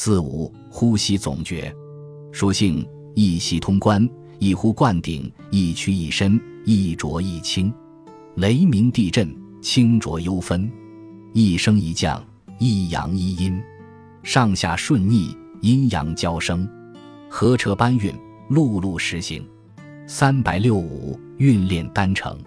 四五呼吸总诀，属性一息通关，一呼灌顶，一屈一伸，一浊一清，雷鸣地震，清浊幽分，一升一降，一阳一阴，上下顺逆，阴阳交生，河车搬运，陆路实行，三百六五运练丹成。